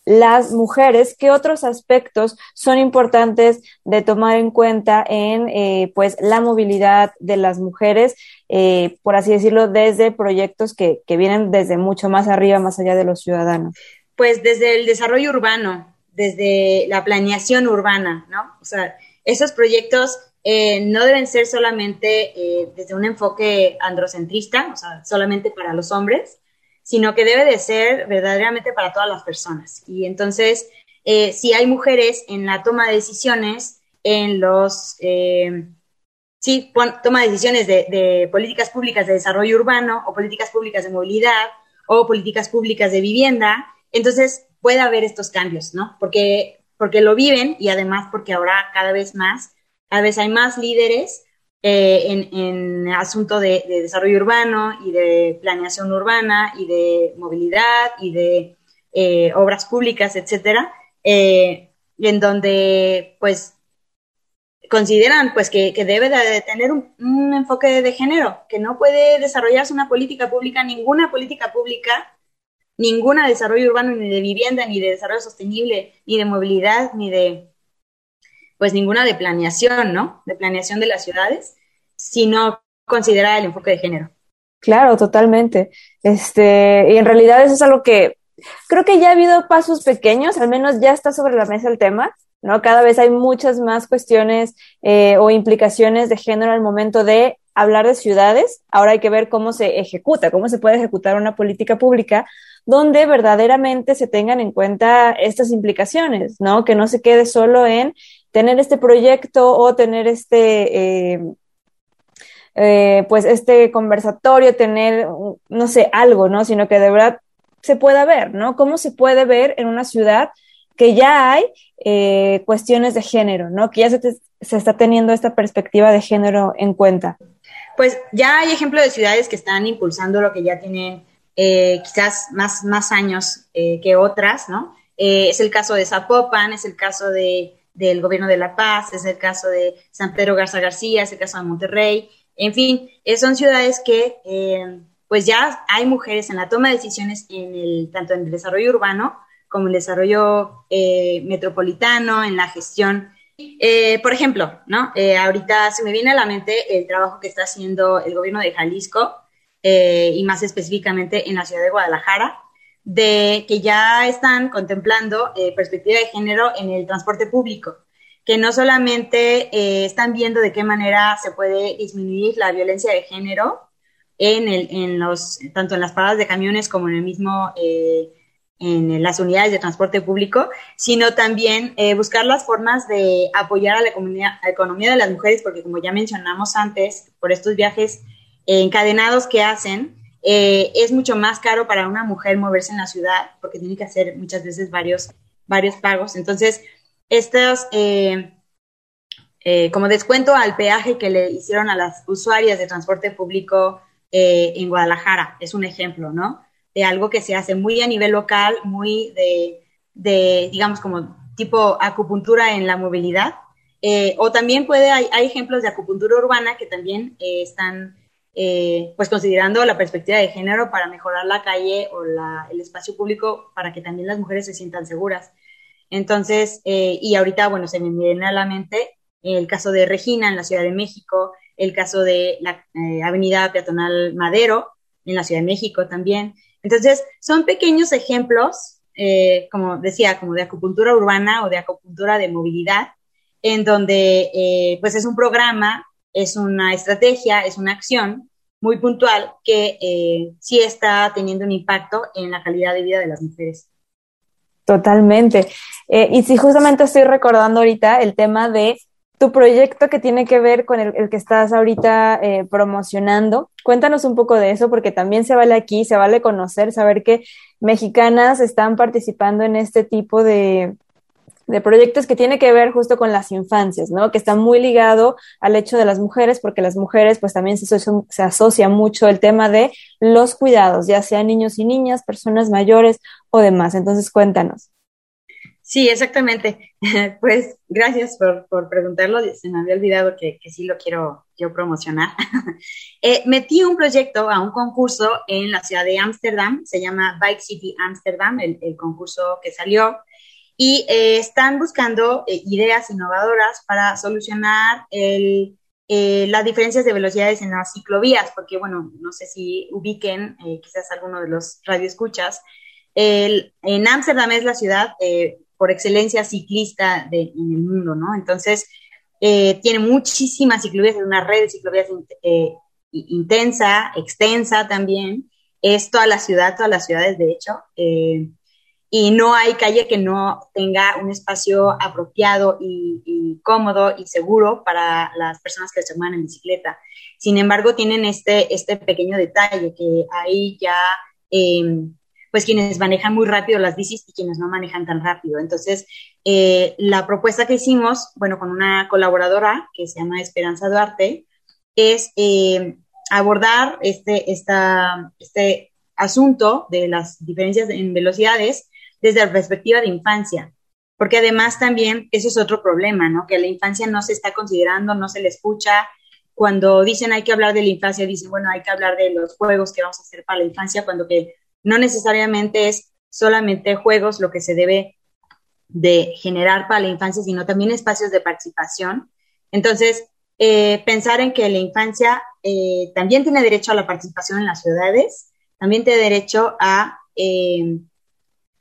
las mujeres, qué otros aspectos son importantes de tomar en cuenta en eh, pues la movilidad de las mujeres, eh, por así decirlo, desde proyectos que, que vienen desde mucho más arriba, más allá de los ciudadanos. Pues desde el desarrollo urbano, desde la planeación urbana, ¿no? O sea, esos proyectos eh, no deben ser solamente desde un enfoque androcentrista, o sea, solamente para los hombres, sino que debe de ser verdaderamente para todas las personas. Y entonces, eh, si hay mujeres en la toma de decisiones, en los, eh, sí, toma decisiones de, políticas públicas de desarrollo urbano o políticas públicas de movilidad o políticas públicas de vivienda, entonces puede haber estos cambios, ¿no? Porque, porque lo viven y además porque ahora cada vez más, cada vez hay más líderes eh, en, en, asunto de, desarrollo urbano y de planeación urbana y de movilidad y de eh, obras públicas, etcétera, eh, en donde pues consideran pues que, debe de tener un, enfoque de género, que no puede desarrollarse una política pública, ninguna política pública, ninguna de desarrollo urbano, ni de vivienda, ni de desarrollo sostenible, ni de movilidad, ni de pues ninguna de planeación, ¿no? De planeación de las ciudades, sino considerar el enfoque de género. Claro, totalmente. Este, y en realidad eso es algo que creo que ya ha habido pasos pequeños, al menos ya está sobre la mesa el tema, ¿no? Cada vez hay muchas más cuestiones eh, o implicaciones de género al momento de hablar de ciudades. Ahora hay que ver cómo se ejecuta, cómo se puede ejecutar una política pública donde verdaderamente se tengan en cuenta estas implicaciones, ¿no? Que no se quede solo en tener este proyecto o tener este, eh, eh, pues este conversatorio, tener, no sé, algo, ¿no? Sino que de verdad se pueda ver, ¿no? ¿Cómo se puede ver en una ciudad que ya hay eh, cuestiones de género, ¿no? Que ya se, se está teniendo esta perspectiva de género en cuenta. Pues ya hay ejemplos de ciudades que están impulsando lo que ya tienen quizás más, más años que otras, ¿no? es el caso de Zapopan, es el caso de del gobierno de La Paz, es el caso de San Pedro Garza García, es el caso de Monterrey, en fin, eh, son ciudades que eh, pues ya hay mujeres en la toma de decisiones en el, tanto en el desarrollo urbano como el desarrollo eh, metropolitano, en la gestión. Por ejemplo, ¿no? Ahorita se me viene a la mente el trabajo que está haciendo el gobierno de Jalisco y más específicamente en la ciudad de Guadalajara, de que ya están contemplando perspectiva de género en el transporte público, que no solamente están viendo de qué manera se puede disminuir la violencia de género en, el, en los, tanto en las paradas de camiones como en el mismo en las unidades de transporte público, sino también eh, buscar las formas de apoyar a la, economía de las mujeres, porque como ya mencionamos antes, por estos viajes encadenados que hacen, eh, es mucho más caro para una mujer moverse en la ciudad, porque tiene que hacer muchas veces varios, varios pagos. Entonces, estos, eh, como descuento al peaje que le hicieron a las usuarias de transporte público en Guadalajara, es un ejemplo, ¿no? de algo que se hace muy a nivel local, muy de, digamos, como tipo acupuntura en la movilidad. Eh, o también puede, hay, ejemplos de acupuntura urbana que también eh, están eh, pues considerando la perspectiva de género para mejorar la calle o el espacio público para que también las mujeres se sientan seguras. Entonces, y ahorita, bueno, se me viene a la mente el caso de Regina en la Ciudad de México, el caso de la Avenida Peatonal Madero en la Ciudad de México también, entonces, son pequeños ejemplos, eh, como decía, como de acupuntura urbana o de acupuntura de movilidad, en donde eh, pues es un programa, es una estrategia, es una acción muy puntual que eh, sí está teniendo un impacto en la calidad de vida de las mujeres. Totalmente. y sí, justamente estoy recordando ahorita el tema de tu proyecto que tiene que ver con el, que estás ahorita eh, promocionando. Cuéntanos un poco de eso, porque también se vale aquí, se vale conocer, saber que mexicanas están participando en este tipo de, de proyectos que tiene que ver justo con las infancias, ¿no? Que está muy ligado al hecho de las mujeres, porque las mujeres pues también se, asocia mucho el tema de los cuidados, ya sean niños y niñas, personas mayores o demás. Entonces, cuéntanos. Sí, exactamente. Pues gracias por, por, preguntarlo. Se me había olvidado que, que sí lo quiero yo promocionar. eh, metí un proyecto a un concurso en la ciudad de Ámsterdam. Se llama Bike City Amsterdam, el concurso que salió. Y eh, están buscando eh, ideas innovadoras para solucionar el, eh, las diferencias de velocidades en las ciclovías, porque, bueno, no sé si ubiquen, quizás alguno de los radioescuchas, el, en Ámsterdam es la ciudad por excelencia ciclista de, en el mundo, ¿no? Entonces, tiene muchísimas ciclovías, es una red de ciclovías intensa, extensa también. Es toda la ciudad, todas las ciudades, de hecho. Eh, y no hay calle que no tenga un espacio apropiado y, cómodo y seguro para las personas que se mueven en bicicleta. Sin embargo, tienen este, este pequeño detalle que ahí ya pues quienes manejan muy rápido las bicis y quienes no manejan tan rápido. Entonces, eh, la propuesta que hicimos, bueno, con una colaboradora que se llama Esperanza Duarte, es eh, abordar este, esta, este asunto de las diferencias en velocidades desde la perspectiva de infancia, porque además también eso es otro problema, ¿no? Que la infancia no se está considerando, no se le escucha. Cuando dicen hay que hablar de la infancia, dicen, bueno, hay que hablar de los juegos que vamos a hacer para la infancia, cuando que no necesariamente es solamente juegos lo que se debe de generar para la infancia, sino también espacios de participación. Entonces, eh, pensar en que la infancia eh, también tiene derecho a la participación en las ciudades, también tiene derecho a, eh,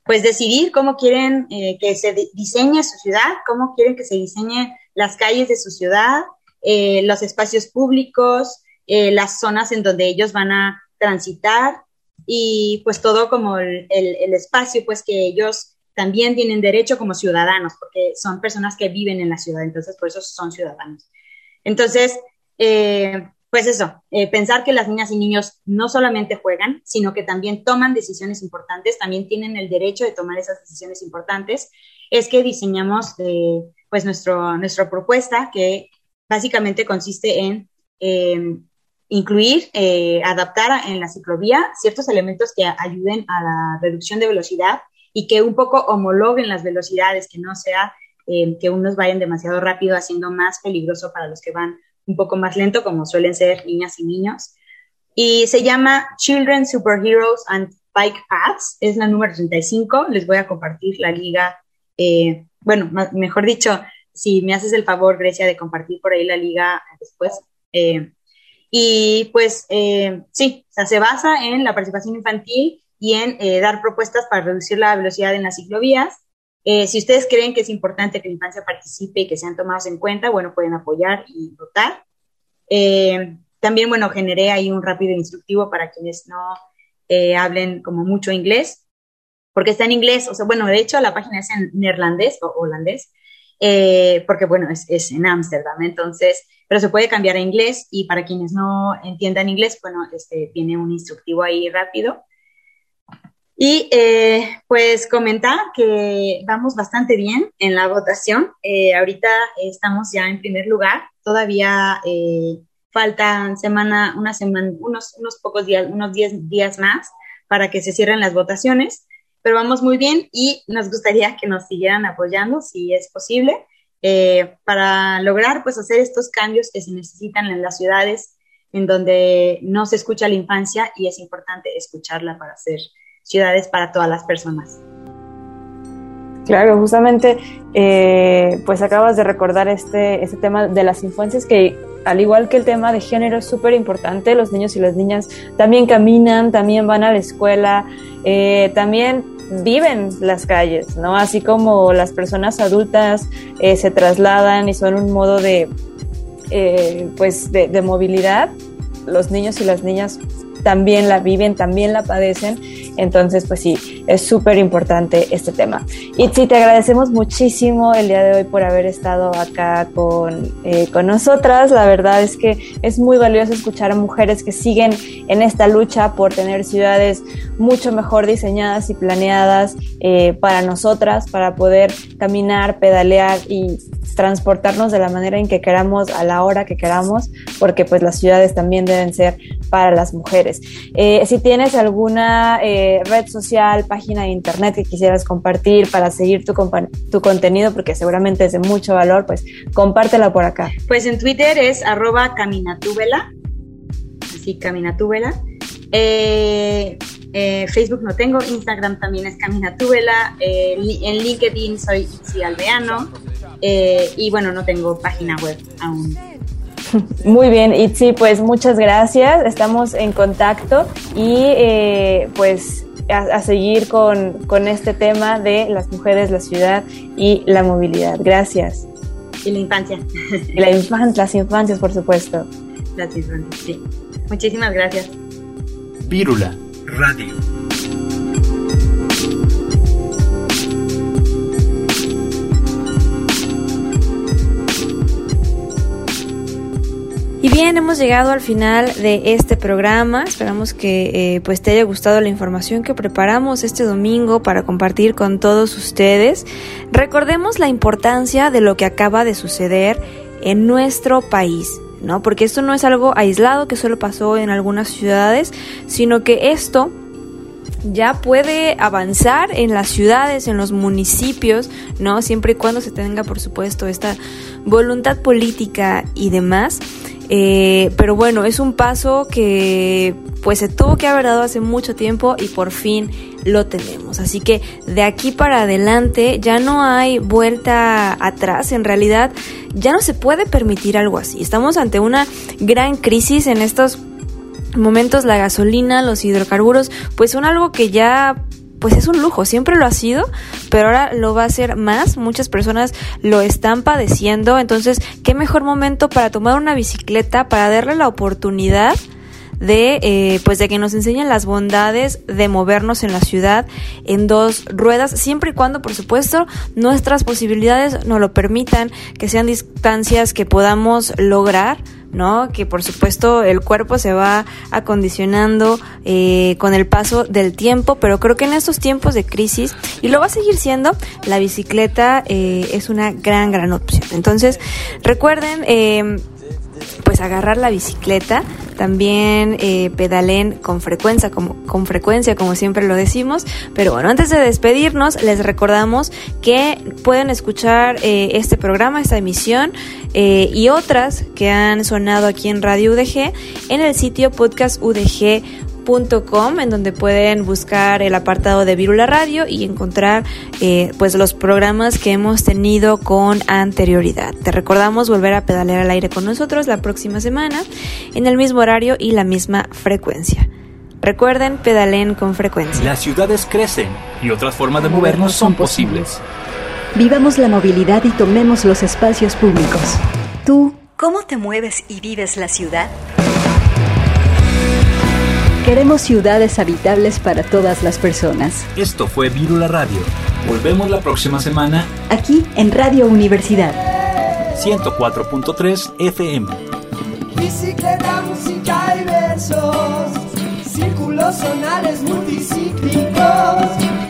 pues, decidir cómo quieren que se diseñe su ciudad, cómo quieren que se diseñen las calles de su ciudad, los espacios públicos, las zonas en donde ellos van a transitar, y pues todo como el, el, espacio pues que ellos también tienen derecho como ciudadanos, porque son personas que viven en la ciudad, entonces por eso son ciudadanos. Entonces, eh, pues eso, eh, pensar que las niñas y niños no solamente juegan, sino que también toman decisiones importantes, también tienen el derecho de tomar esas decisiones importantes, es que diseñamos eh, pues nuestro, nuestra propuesta que básicamente consiste en incluir, eh, adaptar en la ciclovía ciertos elementos que ayuden a la reducción de velocidad y que un poco homologuen las velocidades, que no sea eh, que unos vayan demasiado rápido, haciendo más peligroso para los que van un poco más lento, como suelen ser niñas y niños. Y se llama Children Superheroes and Bike Paths, es la número 35. Les voy a compartir la liga, eh, bueno, mejor dicho, si me haces el favor, Grecia, de compartir por ahí la liga después. Eh, y pues eh, sí, se basa en la participación infantil y en dar propuestas para reducir la velocidad en las ciclovías. Si ustedes creen que es importante que la infancia participe y que sean tomados en cuenta, bueno, pueden apoyar y votar. también, bueno, generé ahí un rápido instructivo para quienes no hablen como mucho inglés, porque está en inglés, o sea, bueno, de hecho la página es en neerlandés o holandés, eh, porque bueno, es, en Ámsterdam, entonces, pero se puede cambiar a inglés y para quienes no entiendan inglés, bueno, este, tiene un instructivo ahí rápido. Y eh, pues comentar que vamos bastante bien en la votación. Eh, ahorita estamos ya en primer lugar. Todavía faltan semana, una semana, unos, unos pocos días, unos 10 días más para que se cierren las votaciones pero vamos muy bien y nos gustaría que nos siguieran apoyando si es posible eh, para lograr pues hacer estos cambios que se necesitan en las ciudades en donde no se escucha la infancia y es importante escucharla para hacer ciudades para todas las personas. Claro, justamente, eh, pues acabas de recordar este, este tema de las infancias que, al igual que el tema de género, es súper importante. Los niños y las niñas también caminan, también van a la escuela, eh, también viven las calles, ¿no? Así como las personas adultas eh, se trasladan y son un modo de, pues, de, de movilidad, los niños y las niñas también la viven, también la padecen. Entonces, pues sí, es súper importante este tema. Y sí, te agradecemos muchísimo el día de hoy por haber estado acá con, eh, con nosotras. La verdad es que es muy valioso escuchar a mujeres que siguen en esta lucha por tener ciudades mucho mejor diseñadas y planeadas eh, para nosotras, para poder caminar, pedalear y transportarnos de la manera en que queramos, a la hora que queramos, porque pues las ciudades también deben ser para las mujeres. Eh, si tienes alguna eh, red social, página de internet que quisieras compartir para seguir tu, tu contenido, porque seguramente es de mucho valor, pues compártela por acá. Pues en Twitter es arroba caminatúbela, así caminatúbela. Eh, Facebook no tengo, Instagram también es Caminatúbela, en LinkedIn soy Itzi Aldeano y bueno, no tengo página web aún. Muy bien, Itzi, pues muchas gracias. Estamos en contacto y eh, pues a, seguir con, este tema de las mujeres, la ciudad y la movilidad. Gracias. Y la infancia. Y la infancia, las infancias, por supuesto. Las infancias, sí. Muchísimas gracias. Pírula Radio. Y bien, hemos llegado al final de este programa. Esperamos que eh, pues te haya gustado la información que preparamos este domingo para compartir con todos ustedes. Recordemos la importancia de lo que acaba de suceder en nuestro país. ¿no? Porque esto no es algo aislado que solo pasó en algunas ciudades, sino que esto ya puede avanzar en las ciudades, en los municipios, ¿no? Siempre y cuando se tenga, por supuesto, esta voluntad política y demás. Eh, pero bueno, es un paso que pues se tuvo que haber dado hace mucho tiempo y por fin lo tenemos. Así que de aquí para adelante ya no hay vuelta atrás. En realidad ya no se puede permitir algo así. Estamos ante una gran crisis en estos momentos. La gasolina, los hidrocarburos, pues son algo que ya pues es un lujo, siempre lo ha sido, pero ahora lo va a ser más, muchas personas lo están padeciendo, entonces, ¿qué mejor momento para tomar una bicicleta, para darle la oportunidad? de eh, pues de que nos enseñen las bondades de movernos en la ciudad en dos ruedas siempre y cuando por supuesto nuestras posibilidades nos lo permitan que sean distancias que podamos lograr ¿no? Que por supuesto el cuerpo se va acondicionando eh, con el paso del tiempo, pero creo que en estos tiempos de crisis, y lo va a seguir siendo, la bicicleta eh, es una gran, gran opción. Entonces, recuerden, eh, pues agarrar la bicicleta, también eh, pedalen con frecuencia, como, con frecuencia, como siempre lo decimos. Pero bueno, antes de despedirnos, les recordamos que pueden escuchar eh, este programa, esta emisión eh, y otras que han sonado aquí en Radio UDG en el sitio podcastudg.com en donde pueden buscar el apartado de Virula Radio y encontrar eh, pues los programas que hemos tenido con anterioridad. Te recordamos volver a pedalear al aire con nosotros la próxima semana en el mismo horario y la misma frecuencia. Recuerden, pedalen con frecuencia. Las ciudades crecen y otras formas de movernos son posibles. Vivamos la movilidad y tomemos los espacios públicos. ¿Tú cómo te mueves y vives la ciudad? Queremos ciudades habitables para todas las personas. Esto fue Virula Radio. Volvemos la próxima semana aquí en Radio Universidad 104.3 FM. Bicicleta, música y versos, círculos sonales multicíclicos